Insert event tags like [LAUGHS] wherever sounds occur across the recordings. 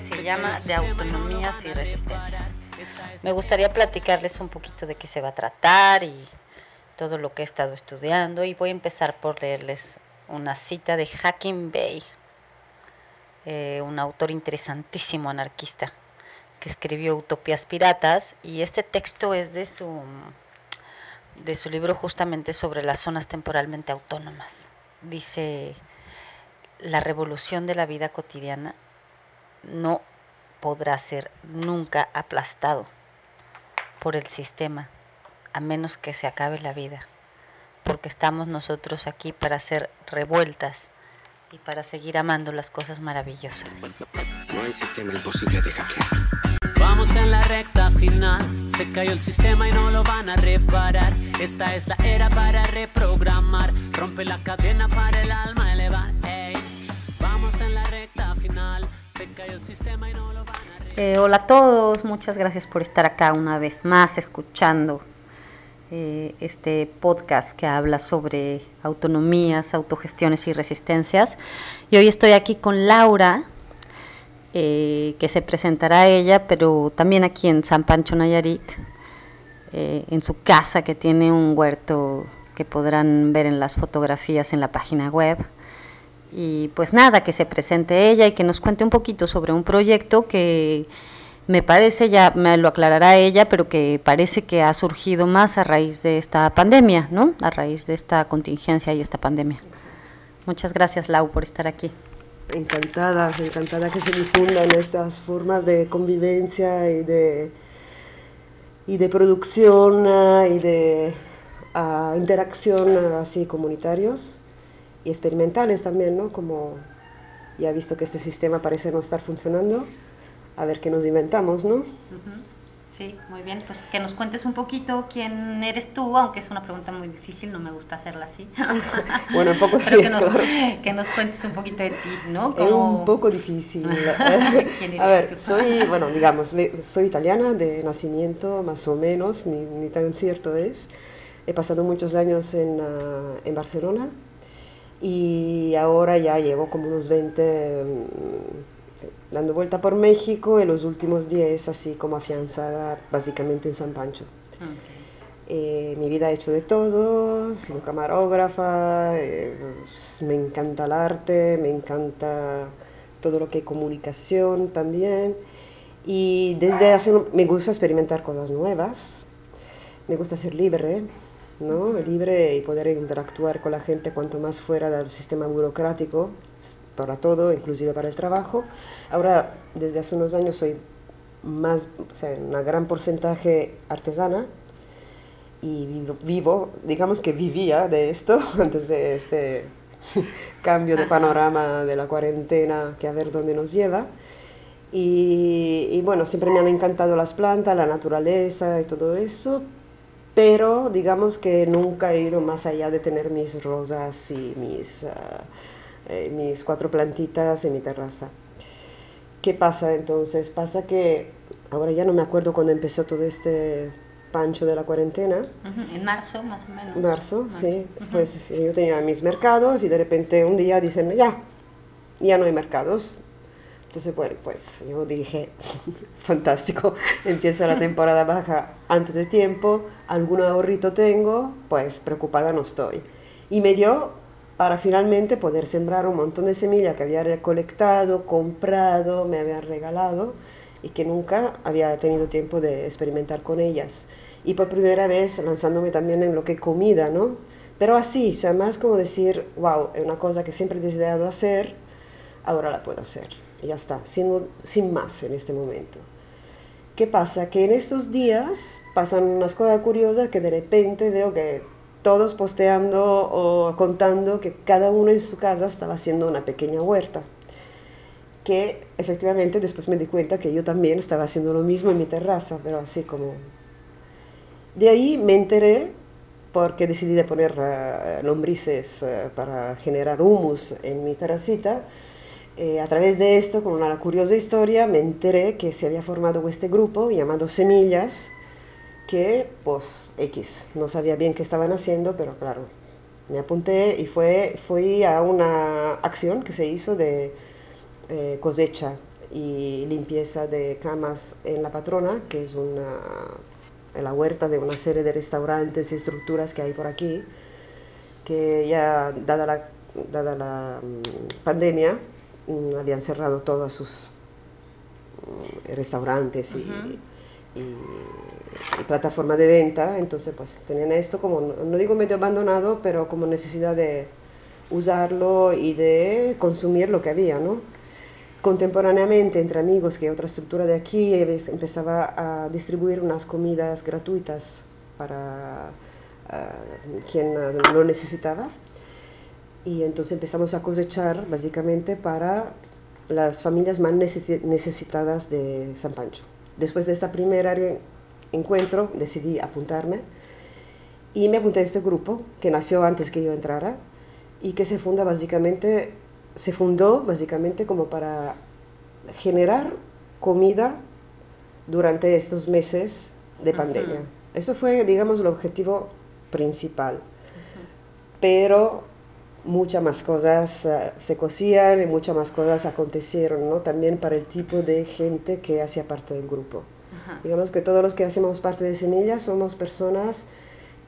que se llama De Autonomías y Resistencias. Me gustaría platicarles un poquito de qué se va a tratar y todo lo que he estado estudiando y voy a empezar por leerles una cita de Hacking Bay, eh, un autor interesantísimo anarquista que escribió Utopías Piratas y este texto es de su, de su libro justamente sobre las zonas temporalmente autónomas. Dice, la revolución de la vida cotidiana no podrá ser nunca aplastado por el sistema, a menos que se acabe la vida, porque estamos nosotros aquí para hacer revueltas y para seguir amando las cosas maravillosas. No hay sistema imposible de hackear. Vamos en la recta final, se cayó el sistema y no lo van a reparar. Esta es la era para reprogramar, rompe la cadena para el alma elevar. Eh, hola a todos, muchas gracias por estar acá una vez más escuchando eh, este podcast que habla sobre autonomías, autogestiones y resistencias. Y hoy estoy aquí con Laura, eh, que se presentará ella, pero también aquí en San Pancho Nayarit, en su casa que tiene un huerto que podrán ver en las fotografías en la página web. Y pues nada, que se presente ella y que nos cuente un poquito sobre un proyecto que me parece, ya me lo aclarará ella, pero que parece que ha surgido más a raíz de esta pandemia, ¿no? A raíz de esta contingencia y esta pandemia. Muchas gracias, Lau, por estar aquí. encantada, encantada que se difundan estas formas de convivencia y de, y de producción ah, y de ah, interacción ah, así comunitarios y experimentales también, ¿no? Como ya visto que este sistema parece no estar funcionando, a ver qué nos inventamos, ¿no? Sí, muy bien. Pues que nos cuentes un poquito quién eres tú, aunque es una pregunta muy difícil, no me gusta hacerla así. [LAUGHS] Bueno, un poco [LAUGHS] Pero sí, que nos, claro. que nos cuentes un poquito de ti, ¿no? Es Como- un poco difícil. [LAUGHS] ¿Quién eres a ver, tú? soy, bueno, digamos, soy italiana de nacimiento, más o menos, ni, ni tan cierto es. He pasado muchos años en, ah, en Barcelona y ahora ya llevo como unos 20 mm, dando vuelta por México y los últimos 10 así como afianzada básicamente en San Pancho. Eh, mi vida he hecho de todo, sido camarógrafa, eh, pues, me encanta el arte, me encanta todo lo que es comunicación también. Y desde hace, me gusta experimentar cosas nuevas, me gusta ser libre, ¿no? Libre y poder interactuar con la gente cuanto más fuera del sistema burocrático, para todo, inclusive para el trabajo. Ahora, desde hace unos años soy más, o sea, un gran porcentaje artesana, y vivo, digamos que vivía de esto [LAUGHS] antes de este [LAUGHS] cambio de panorama de la cuarentena, que a ver dónde nos lleva. Y bueno, siempre me han encantado las plantas, la naturaleza y todo eso, pero digamos que nunca he ido más allá de tener mis rosas y mis, ah, eh, mis cuatro plantitas en mi terraza. ¿Qué pasa entonces? Pasa que ahora ya no me acuerdo cuando empezó todo este pancho de la cuarentena. Ujú, En marzo, más o menos. Marzo, sí. Pues yo tenía mis mercados y de repente un día dicen, ya, ya no hay mercados. Entonces, bueno, pues yo dije, [LAUGHS] fantástico, empieza la temporada baja antes de tiempo, algún ahorrito tengo, pues preocupada no estoy. Y me dio para finalmente poder sembrar un montón de semillas que había recolectado, comprado, me habían regalado y que nunca había tenido tiempo de experimentar con ellas. Y por primera vez lanzándome también en lo que comida, ¿no? Pero así, o sea, más como decir, wow, es una cosa que siempre he deseado hacer, ahora la puedo hacer. Ya está, sin, sin más en este momento. ¿Qué pasa? Que en estos días pasan unas cosas curiosas que de repente veo que todos posteando o contando que cada uno en su casa estaba haciendo una pequeña huerta. Que efectivamente después me di cuenta que yo también estaba haciendo lo mismo en mi terraza, pero así como... De ahí me enteré porque decidí de poner eh, lombrices eh, para generar humus en mi terracita. Eh, a través de esto, con una curiosa historia, me enteré que se había formado este grupo llamado Semillas, que pues X, no sabía bien qué estaban haciendo, pero claro, me apunté y fue, fui a una acción que se hizo de eh, cosecha y limpieza de camas en La Patrona, que es una, en la huerta de una serie de restaurantes y estructuras que hay por aquí, que ya dada la, dada la mm, pandemia habían cerrado todos sus mm, restaurantes y, y, plataforma de venta, entonces pues tenían esto como, no digo medio abandonado, pero como necesidad de usarlo y de consumir lo que había, ¿no? Contemporáneamente, entre amigos, que otra estructura de aquí empezaba a distribuir unas comidas gratuitas para uh, quien lo necesitaba. Y entonces empezamos a cosechar básicamente para las familias más necesitadas de San Pancho. Después de este primer encuentro decidí apuntarme y me apunté a este grupo que nació antes que yo entrara y que se funda básicamente se fundó básicamente como para generar comida durante estos meses de pandemia. Eso fue, digamos, el objetivo principal. Pero muchas más cosas uh, se cosían y muchas más cosas acontecieron, ¿no? También para el tipo de gente que hacía parte del grupo. Digamos que todos los que hacemos parte de Semillas somos personas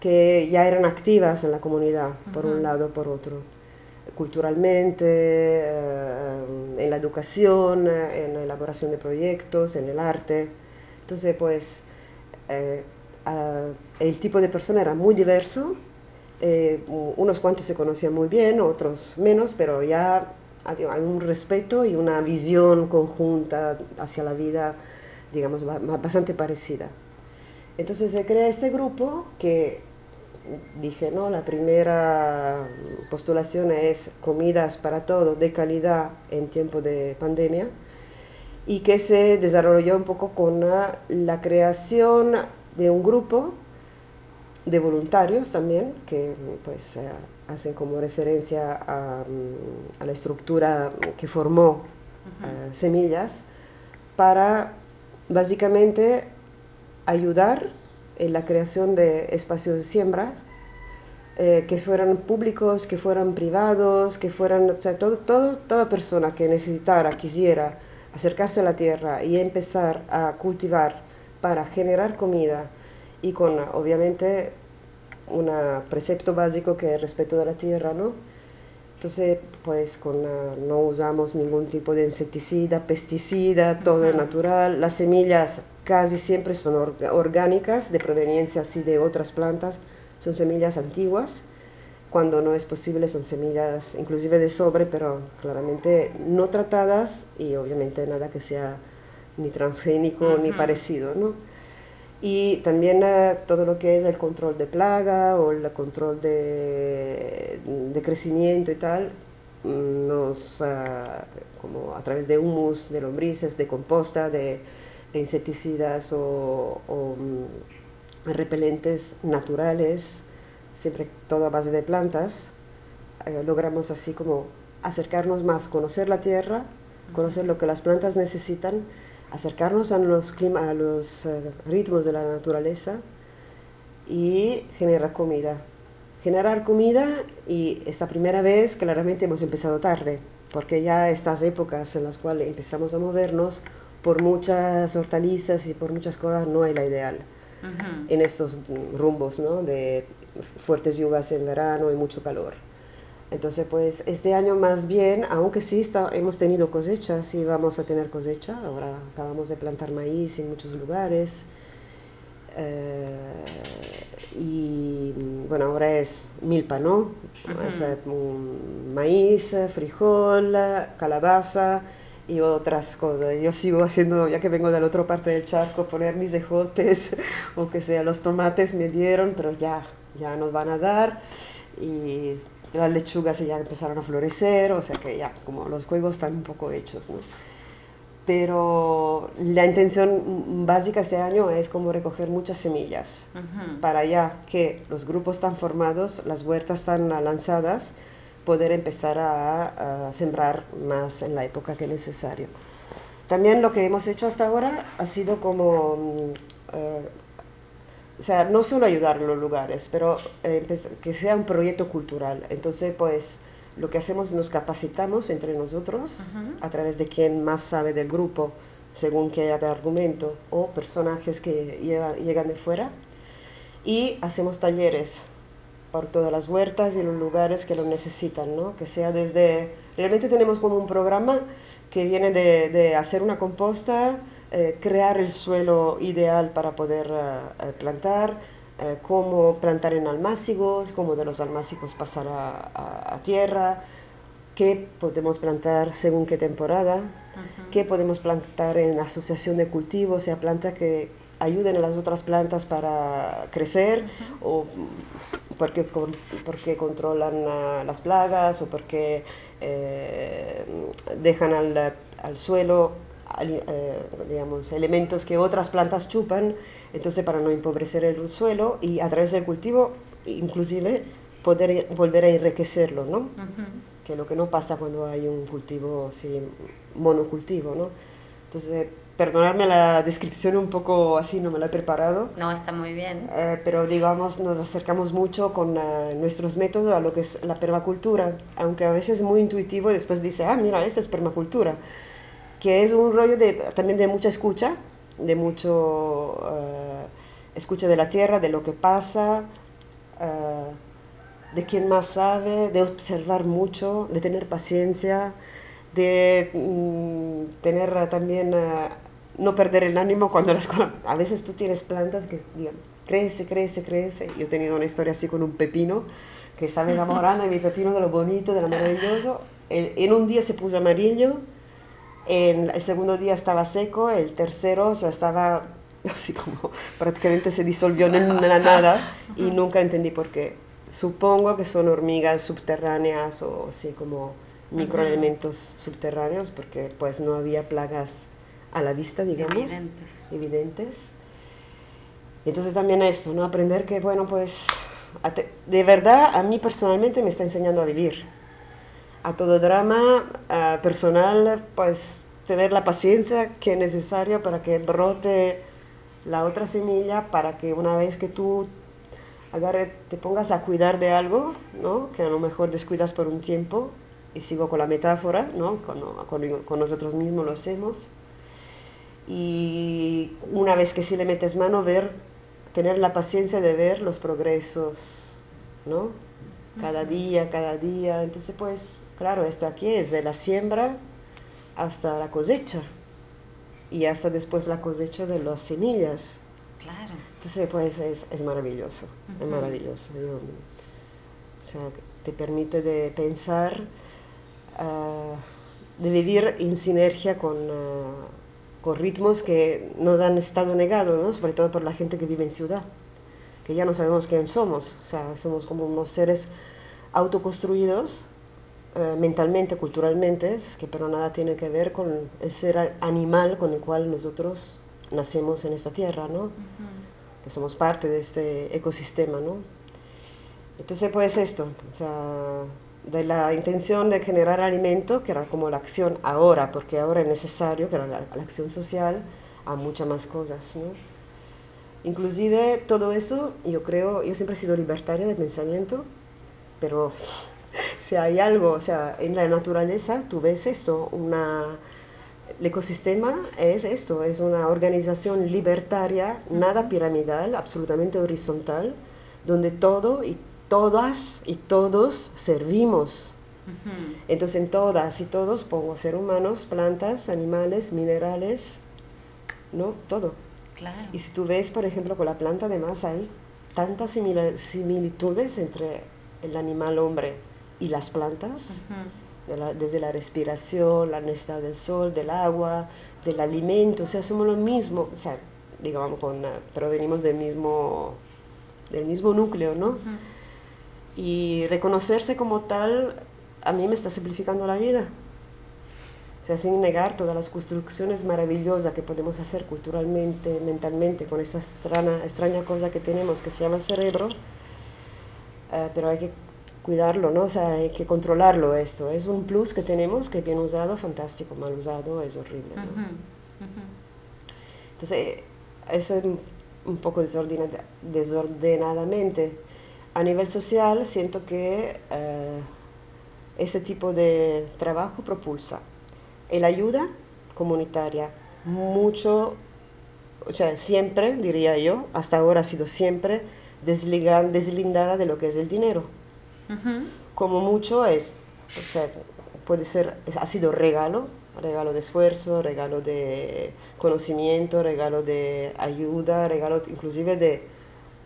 que ya eran activas en la comunidad, por un lado o por otro culturalmente, eh, en la educación, en la elaboración de proyectos, en el arte. Entonces, pues, eh, el tipo de persona era muy diverso. Eh, unos cuantos se conocían muy bien, otros menos, pero ya había un respeto y una visión conjunta hacia la vida, digamos, bastante parecida. Entonces se crea este grupo que dije, ¿no? La primera postulación es comidas para todo de calidad en tiempo de pandemia y que se desarrolló un poco con la, creación de un grupo de voluntarios también que pues eh, hacen como referencia a, la estructura que formó eh, Semillas para básicamente ayudar en la creación de espacios de siembra, eh, que fueran públicos, que fueran privados, que fueran, o sea, todo, todo, toda persona que necesitara, quisiera acercarse a la tierra y empezar a cultivar para generar comida y con obviamente un precepto básico que es el respeto de la tierra, ¿no? Entonces, pues con, no usamos ningún tipo de insecticida, pesticida, todo natural. Las semillas casi siempre son orgánicas, de proveniencia así de otras plantas, son semillas antiguas. Cuando no es posible son semillas inclusive de sobre, pero claramente no tratadas y obviamente nada que sea ni transgénico ni parecido, ¿no? Y también eh, todo lo que es el control de plaga o el control de, de crecimiento y tal, mm, nos, ah, como a través de humus, de lombrices, de composta, de, insecticidas o, mm, repelentes naturales, siempre todo a base de plantas, eh, logramos así como acercarnos más, conocer la tierra, conocer lo que las plantas necesitan acercarnos a los, clima, a los eh, ritmos de la naturaleza y generar comida. Generar comida y esta primera vez claramente hemos empezado tarde, porque ya estas épocas en las cuales empezamos a movernos, por muchas hortalizas y por muchas cosas no es la ideal en estos rumbos ¿no? de fuertes lluvias en verano y mucho calor. Entonces, pues este año más bien, aunque sí está, hemos tenido cosechas y vamos a tener cosecha, ahora acabamos de plantar maíz en muchos lugares. Eh, y bueno, ahora es milpa, ¿no? o sea, maíz, frijol, calabaza y otras cosas. Yo sigo haciendo, ya que vengo de la otra parte del charco, poner mis ejotes, [LAUGHS] o que sea, los tomates me dieron, pero ya, ya nos van a dar. Y las lechugas ya empezaron a florecer, o sea que ya como los juegos están un poco hechos, ¿no? Pero la intención básica este año es como recoger muchas semillas para ya que los grupos están formados, las huertas están lanzadas, poder empezar a, sembrar más en la época que es necesario. También lo que hemos hecho hasta ahora ha sido como mm, o sea, no solo ayudar en los lugares, pero eh, que sea un proyecto cultural. Entonces, pues, lo que hacemos, nos capacitamos entre nosotros a través de quien más sabe del grupo, según que haya argumento, o personajes que llegan de fuera, y hacemos talleres por todas las huertas y los lugares que lo necesitan, ¿no? Que sea desde... Realmente tenemos como un programa que viene de, de hacer una composta, eh, crear el suelo ideal para poder eh, eh, plantar, cómo plantar en almácigos, cómo de los almácigos pasar a, tierra, qué podemos plantar según qué temporada, qué podemos plantar en asociación de cultivos, o sea, plantas que ayuden a las otras plantas para crecer o porque, porque controlan las plagas o porque dejan al, al suelo digamos, elementos que otras plantas chupan, entonces para no empobrecer el suelo y a través del cultivo inclusive poder volver a enriquecerlo, ¿no? Que es lo que no pasa cuando hay un cultivo así, monocultivo, ¿no? Entonces, perdonarme la descripción un poco así, no me la he preparado. No, está muy bien. Eh, pero digamos, nos acercamos mucho con eh, nuestros métodos a lo que es la permacultura, aunque a veces es muy intuitivo y después dice, ah, mira, esto es permacultura que es un rollo de, también de mucha escucha, de mucho uh, escucha de la tierra, de lo que pasa, uh, de quien más sabe, de observar mucho, de tener paciencia, de mm, tener también, uh, no perder el ánimo cuando las a veces tú tienes plantas que crece, crece, crece. Yo he tenido una historia así con un pepino que estaba enamorando de mi pepino, de lo bonito, de lo maravilloso. En un día se puso amarillo el segundo día estaba seco, el tercero ya estaba [LAUGHS] así como prácticamente se disolvió en la [LAUGHS] nada y nunca entendí por qué. Supongo que son hormigas subterráneas o así como microelementos subterráneos porque pues no había plagas a la vista, digamos, evidentes. evidentes. Entonces también esto, ¿no? Aprender que, bueno, pues de verdad a mí personalmente me está enseñando a vivir a todo drama personal, pues tener la paciencia que es necesaria para que brote la otra semilla, para que una vez que tú agarre, te pongas a cuidar de algo, ¿no? que a lo mejor descuidas por un tiempo, y sigo con la metáfora, ¿no? con, con nosotros mismos lo hacemos, y una vez que sí le metes mano, ver, tener la paciencia de ver los progresos, ¿no? Cada día, cada día, entonces pues Claro, esto aquí es de la siembra hasta la cosecha y hasta después la cosecha de las semillas. Claro. Entonces, pues es, maravilloso, es maravilloso. o sea, te permite de pensar, ah, de vivir en sinergia con, ah, con, ritmos que nos han estado negados, ¿no? sobre todo por la gente que vive en ciudad, que ya no sabemos quién somos, o sea, somos como unos seres autoconstruidos eh, mentalmente, culturalmente, que pero nada tiene que ver con el ser animal con el cual nosotros nacemos en esta tierra, ¿no? Que somos parte de este ecosistema, ¿no? Entonces, pues esto, o sea, de la intención de generar alimento, que era como la acción ahora, porque ahora es necesario, que era la, la acción social, a muchas más cosas, ¿no? Inclusive todo eso, yo creo, yo siempre he sido libertaria de pensamiento, pero si hay algo, o sea, en la naturaleza tú ves esto, una, el ecosistema es esto, es una organización libertaria, nada piramidal, absolutamente horizontal, donde todo y todas y todos servimos. Entonces en todas y todos pongo ser humanos, plantas, animales, minerales, ¿no? Todo. Y si tú ves, por ejemplo, con la planta, además hay tantas similitudes entre el animal hombre y las plantas, desde la respiración, la necesidad del sol, del agua, del alimento, o sea, somos lo mismo, o sea, digamos, con, pero venimos del mismo, del mismo núcleo, ¿no? Y reconocerse como tal, a mí me está simplificando la vida. O sea, sin negar todas las construcciones maravillosas que podemos hacer culturalmente, mentalmente, con esta extraña, extraña cosa que tenemos que se llama cerebro, eh, pero hay que cuidarlo, ¿no? O sea, hay que controlarlo esto. Es un plus que tenemos, que bien usado, fantástico, mal usado es horrible, ¿no? Entonces, eso un poco desordenadamente. A nivel social siento que eh, ese tipo de trabajo propulsa el ayuda comunitaria, mucho, o sea, siempre, diría yo, hasta ahora ha sido siempre deslindada de lo que es el dinero. Como mucho es, o sea, puede ser, ha sido regalo, regalo de esfuerzo, regalo de conocimiento, regalo de ayuda, regalo inclusive de,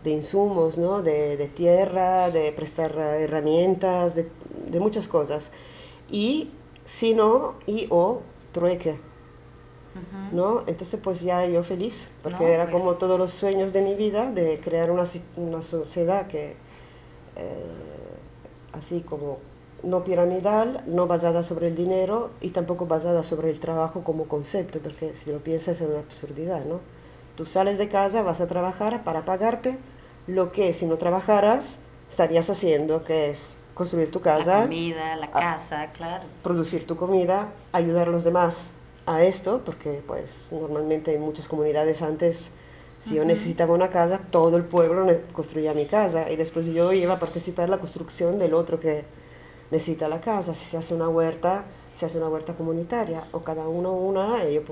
de insumos, ¿no? de, de, tierra, de prestar herramientas, de, de, muchas cosas. Y si no, y o trueque. ¿no? Entonces pues ya yo feliz, porque era pues como todos los sueños de mi vida, de crear una, una sociedad que, eh, así como no piramidal, no basada sobre el dinero y tampoco basada sobre el trabajo como concepto, porque si lo piensas es una absurdidad, ¿no? Tú sales de casa, vas a trabajar para pagarte lo que si no trabajaras estarías haciendo, que es construir tu casa. La comida, la casa, claro. Producir tu comida, ayudar a los demás a esto, porque pues normalmente en muchas comunidades antes, si yo necesitaba una casa, todo el pueblo construía mi casa y después yo iba a participar en la construcción del otro que necesita la casa. Si se hace una huerta, se hace una huerta comunitaria o cada uno una, yo,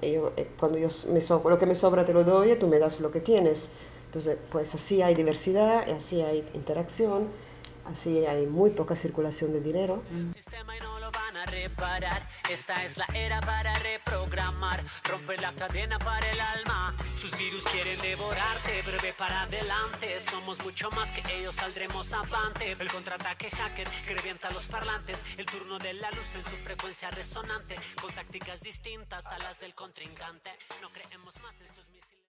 eh, cuando yo me lo que me sobra te lo doy y tú me das lo que tienes. Entonces, pues así hay diversidad, y así hay interacción Así hay muy poca circulación de dinero. Reparar. Esta es la era para reprogramar. Romper la cadena para el alma. Sus virus quieren devorarte, breve para adelante. Somos mucho más que ellos, saldremos avante. El contraataque hacker que revienta los parlantes. El turno de la luz en su frecuencia resonante. Con tácticas distintas a las del contrincante. No creemos más en sus misiles.